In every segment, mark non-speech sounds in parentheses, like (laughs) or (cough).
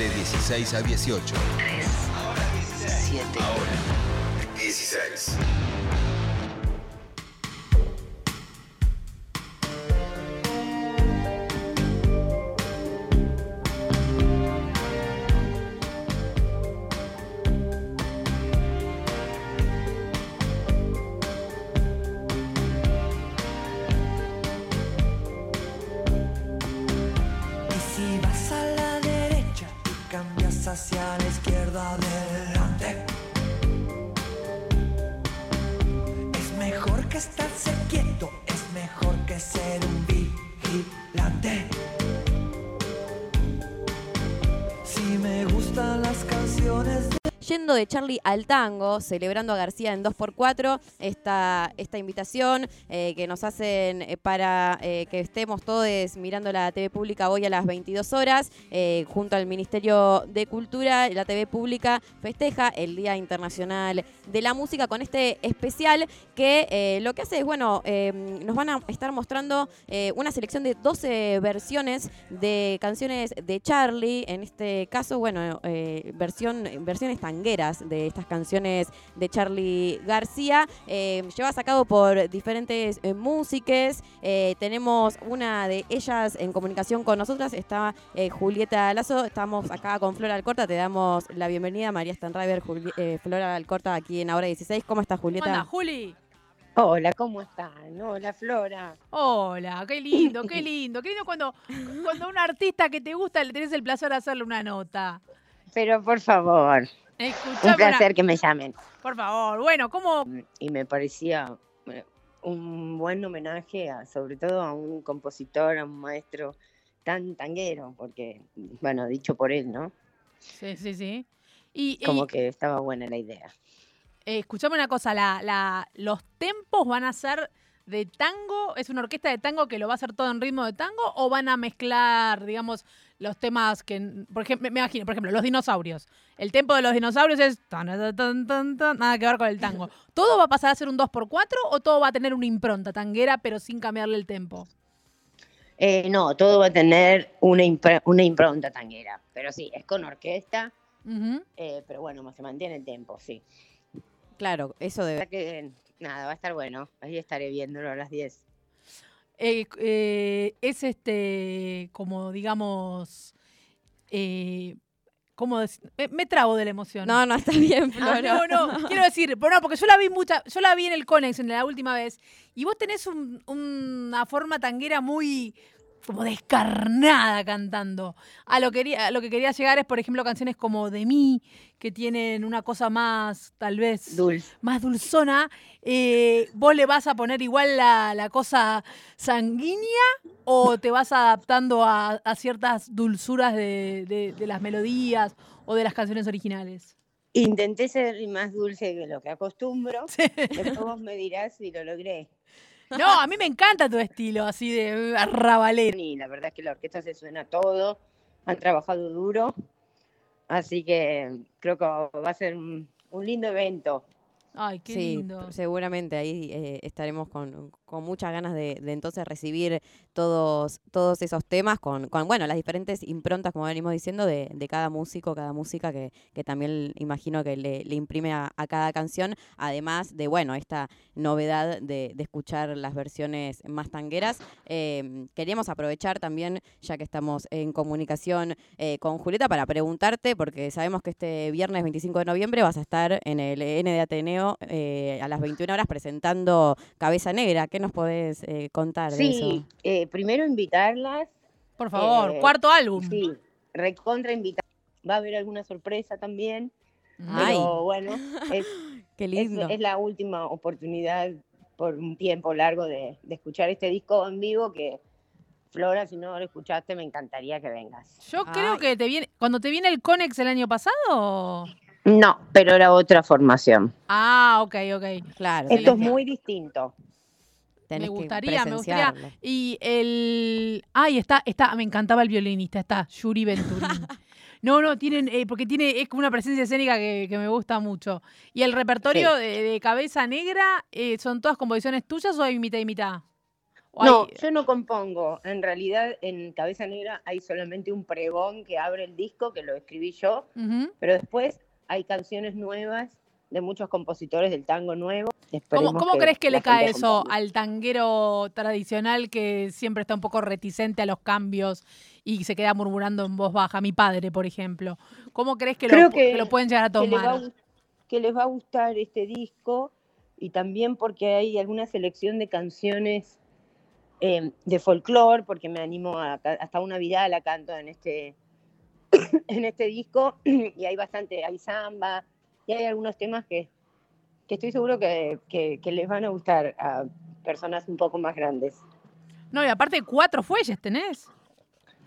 De 16 a 18. 3, 7. Ahora. 16. Mejor de Charlie al tango, celebrando a García en 2x4, esta, esta invitación eh, que nos hacen eh, para eh, que estemos todos mirando la TV pública hoy a las 22 horas, junto al Ministerio de Cultura, la TV pública festeja el Día Internacional de la Música con este especial que lo que hace es, bueno, nos van a estar mostrando una selección de 12 versiones de canciones de Charlie, en este caso, bueno, versión, versiones tangueras de estas canciones de Charlie García, eh, llevadas a cabo por diferentes eh, músicas. Eh, tenemos una de ellas en comunicación con nosotras, está eh, Julieta Lazo, estamos acá con Flora Alcorta, te damos la bienvenida, María Stanriver, Juli- eh, Flora Alcorta aquí en Ahora 16. ¿Cómo estás, ¿Cómo Julieta? andás, Juli? Hola, ¿cómo están? Hola, Flora. Hola, qué lindo, qué (laughs) lindo. Qué lindo cuando, cuando a un artista que te gusta le tenés el placer de hacerle una nota. Pero por favor, Escuchame un una- placer que me llamen. Por favor, bueno, ¿cómo? Y me parecía eh, un buen homenaje, a, sobre todo a un compositor, a un maestro tan tanguero, porque, bueno, dicho por él, ¿no? Sí, sí, sí. Y, y, Como que estaba buena la idea. eh, escuchame una cosa, la, la, los tempos van a ser de tango, es una orquesta de tango que lo va a hacer todo en ritmo de tango o van a mezclar, digamos, los temas que, por ejemplo, me imagino, por ejemplo, los dinosaurios. El tempo de los dinosaurios es tan, tan, tan, tan, tan, nada que ver con el tango. (laughs) ¿Todo va a pasar a ser un 2x4 o todo va a tener una impronta tanguera pero sin cambiarle el tempo? Eh, no, todo va a tener una, impr- una impronta tanguera, pero sí, es con orquesta, eh, pero bueno, se mantiene el tiempo, sí. Claro, eso O de sea que, nada, va a estar bueno. Ahí estaré viéndolo a las 10. Eh, eh, es este, como digamos, eh, ¿cómo me, me trabo de la emoción. No, no, está bien, (laughs) Ah, Flora. no, no, quiero decir, pero no, porque yo la vi mucha, yo la vi en el Conex en la última vez, y vos tenés un- una forma tanguera muy como descarnada cantando. A lo, quería, a lo que quería llegar es, por ejemplo, canciones como De mí, que tienen una cosa más, tal vez, Dulce. más dulzona. Eh, ¿Vos le vas a poner igual la, la cosa sanguínea o te vas adaptando a, a ciertas dulzuras de, de- de las melodías o de las canciones originales? Intenté ser más dulce que lo que acostumbro. Después vos me dirás si lo logré. No, a mí me encanta tu estilo, así de arrabalero. Y la verdad es que la orquesta se suena todo. Han trabajado duro. Así que creo que va a ser un, un lindo evento. Ay, qué sí, lindo. seguramente ahí eh, estaremos con, con muchas ganas de, entonces recibir todos, todos esos temas con, con, bueno, las diferentes improntas, como venimos diciendo, de, de cada músico, cada música que, que también imagino que le, imprime a, cada canción, además de, bueno, esta novedad de, de escuchar las versiones más tangueras. Eh, queríamos aprovechar también, ya que estamos en comunicación eh, con Julieta, para preguntarte, porque sabemos que este viernes 25 de noviembre vas a estar en el N de Ateneo eh, a las 21 horas presentando Cabeza Negra. ¿Qué nos podés eh, contar de Sí, eso? eh, primero invitarlas. Por favor, eh, cuarto álbum. Sí, recontra invitar. Va a haber alguna sorpresa también. Ay. Pero bueno, (laughs) es, Qué es, lindo. es la última oportunidad por un tiempo largo de, de escuchar este disco en vivo que Flora, si no lo escuchaste, me encantaría que vengas. Yo creo Ay. que te viene, cuando te viene el Conex el año pasado. No, pero era otra formación. Ah, ok, ok. Claro, Esto es muy distinto. Tenés me que gustaría, me gustaría. Y el. Ay, está, está, me encantaba el violinista, está, Yuri Venturín. (laughs) No, no, tienen, eh, porque tiene, es como una presencia escénica que, que me gusta mucho. ¿Y el repertorio de, de Cabeza Negra eh, son todas composiciones tuyas o hay mitad y mitad? ¿O No, hay- yo no compongo. En realidad, en Cabeza Negra hay solamente un pregón que abre el disco, que lo escribí yo, pero después hay canciones nuevas de muchos compositores del tango nuevo. ¿Cómo, Esperemos cómo crees que le cae eso al tanguero tradicional que siempre está un poco reticente a los cambios y se queda murmurando en voz baja? Mi padre, por ejemplo. ¿Cómo crees que, Creo lo, que- que lo pueden llegar a que les, va tomar? que les va a gustar este disco y también porque hay alguna selección de canciones eh, de folclore, porque me animo a, hasta una vida la canto en este, (coughs) en este disco y hay bastante, hay samba y hay algunos temas que, que estoy seguro que, que- que les van a gustar a personas un poco más grandes. No, y aparte cuatro fuelles tenés.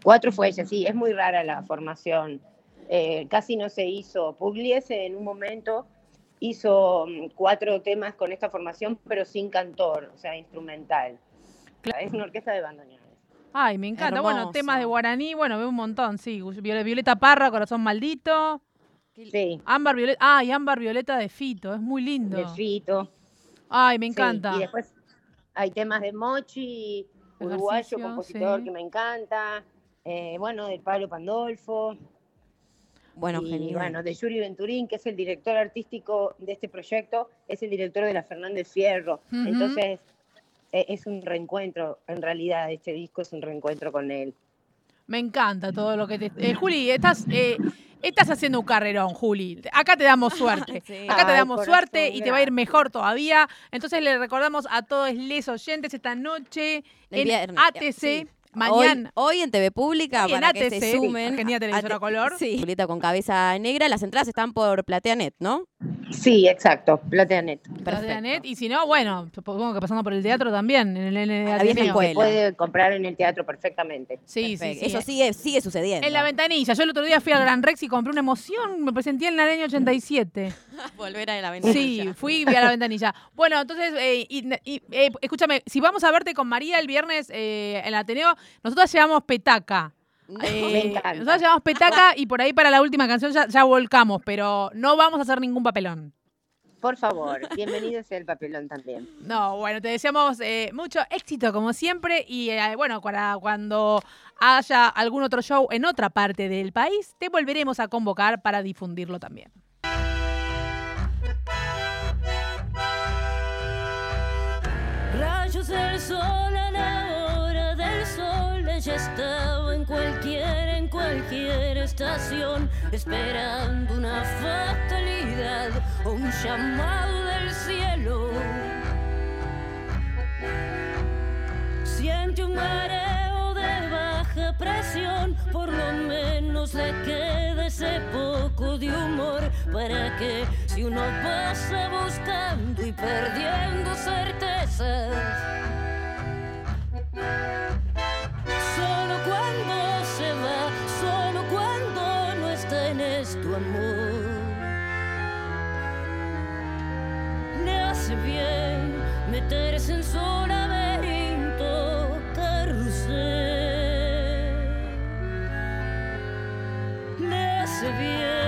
Cuatro fuelles, sí, es muy rara la formación. Eh, casi no se hizo. Pugliese en un momento hizo mm, cuatro temas con esta formación, pero sin cantor, o sea, instrumental. Es una orquesta de bandoneones. Ay, me encanta. Bueno, Hermoso. temas de guaraní, bueno, veo un montón, sí. Viole- Violeta Parra, Corazón Maldito. Sí, Ámbar Violeta. Ay, Ámbar Violeta de Fito, es muy lindo. de Fito. Ay, me sí. encanta. Y después hay temas de Mochi, uruguayo, compositor sí. que me encanta. eh, bueno, del Pablo Pandolfo. Bueno, y genial. bueno, de Yuri Venturín, que es el director artístico de este proyecto, es el director de la Fernández Fierro. Entonces, e- es un reencuentro, en realidad, este disco es un reencuentro con él. Me encanta todo lo que te. Eh, Juli, estás, eh, estás haciendo un carrerón, Juli. Acá te damos (laughs) suerte. Sí. Acá te Ay, damos suerte y te va a ir mejor todavía. Entonces le recordamos a todos les oyentes esta noche en viernes, ATC. sí. Mañana. Hoy, hoy en TV Pública Hoy en para que ATC, se sumen. Argentina Televisora Color. Sí. Julieta con cabeza negra. Las entradas están por PlateaNet, ¿no? Sí, exacto, Plateanet. Perfecto. Net, y si no, bueno, supongo que pasando por el teatro también, en el vieja Se puede comprar en el teatro perfectamente. Sí, sí, Perfecto. sí. Eso sigue, sigue sucediendo. En la ventanilla. Yo el otro día fui al Gran Rex y compré una emoción. Me presenté en el año 87. Volver a la ventanilla. Sí, fui a la ventanilla. Bueno, entonces, eh, y- y, eh, escúchame, si vamos a verte con María el viernes eh, en el Ateneo, nosotros llevamos petaca. Eh, Me encanta. nosotros llevamos petaca y por ahí para la última canción ya, ya volcamos, pero no vamos a hacer ningún papelón. Por favor, bienvenido sea el papelón también. No, bueno, te deseamos eh, mucho éxito como siempre y eh, bueno, para cuando haya algún otro show en otra parte del país, te volveremos a convocar para difundirlo también. Rayos del sol sol, ella estaba en cualquier, en cualquier estación, esperando una fatalidad o un llamado del cielo. Siente un mareo de baja presión, por lo menos le queda ese poco de humor para que si uno pasa buscando y perdiendo certezas, esto amor. Le hace bien meterse en su laberinto carrusel. Le hace bien,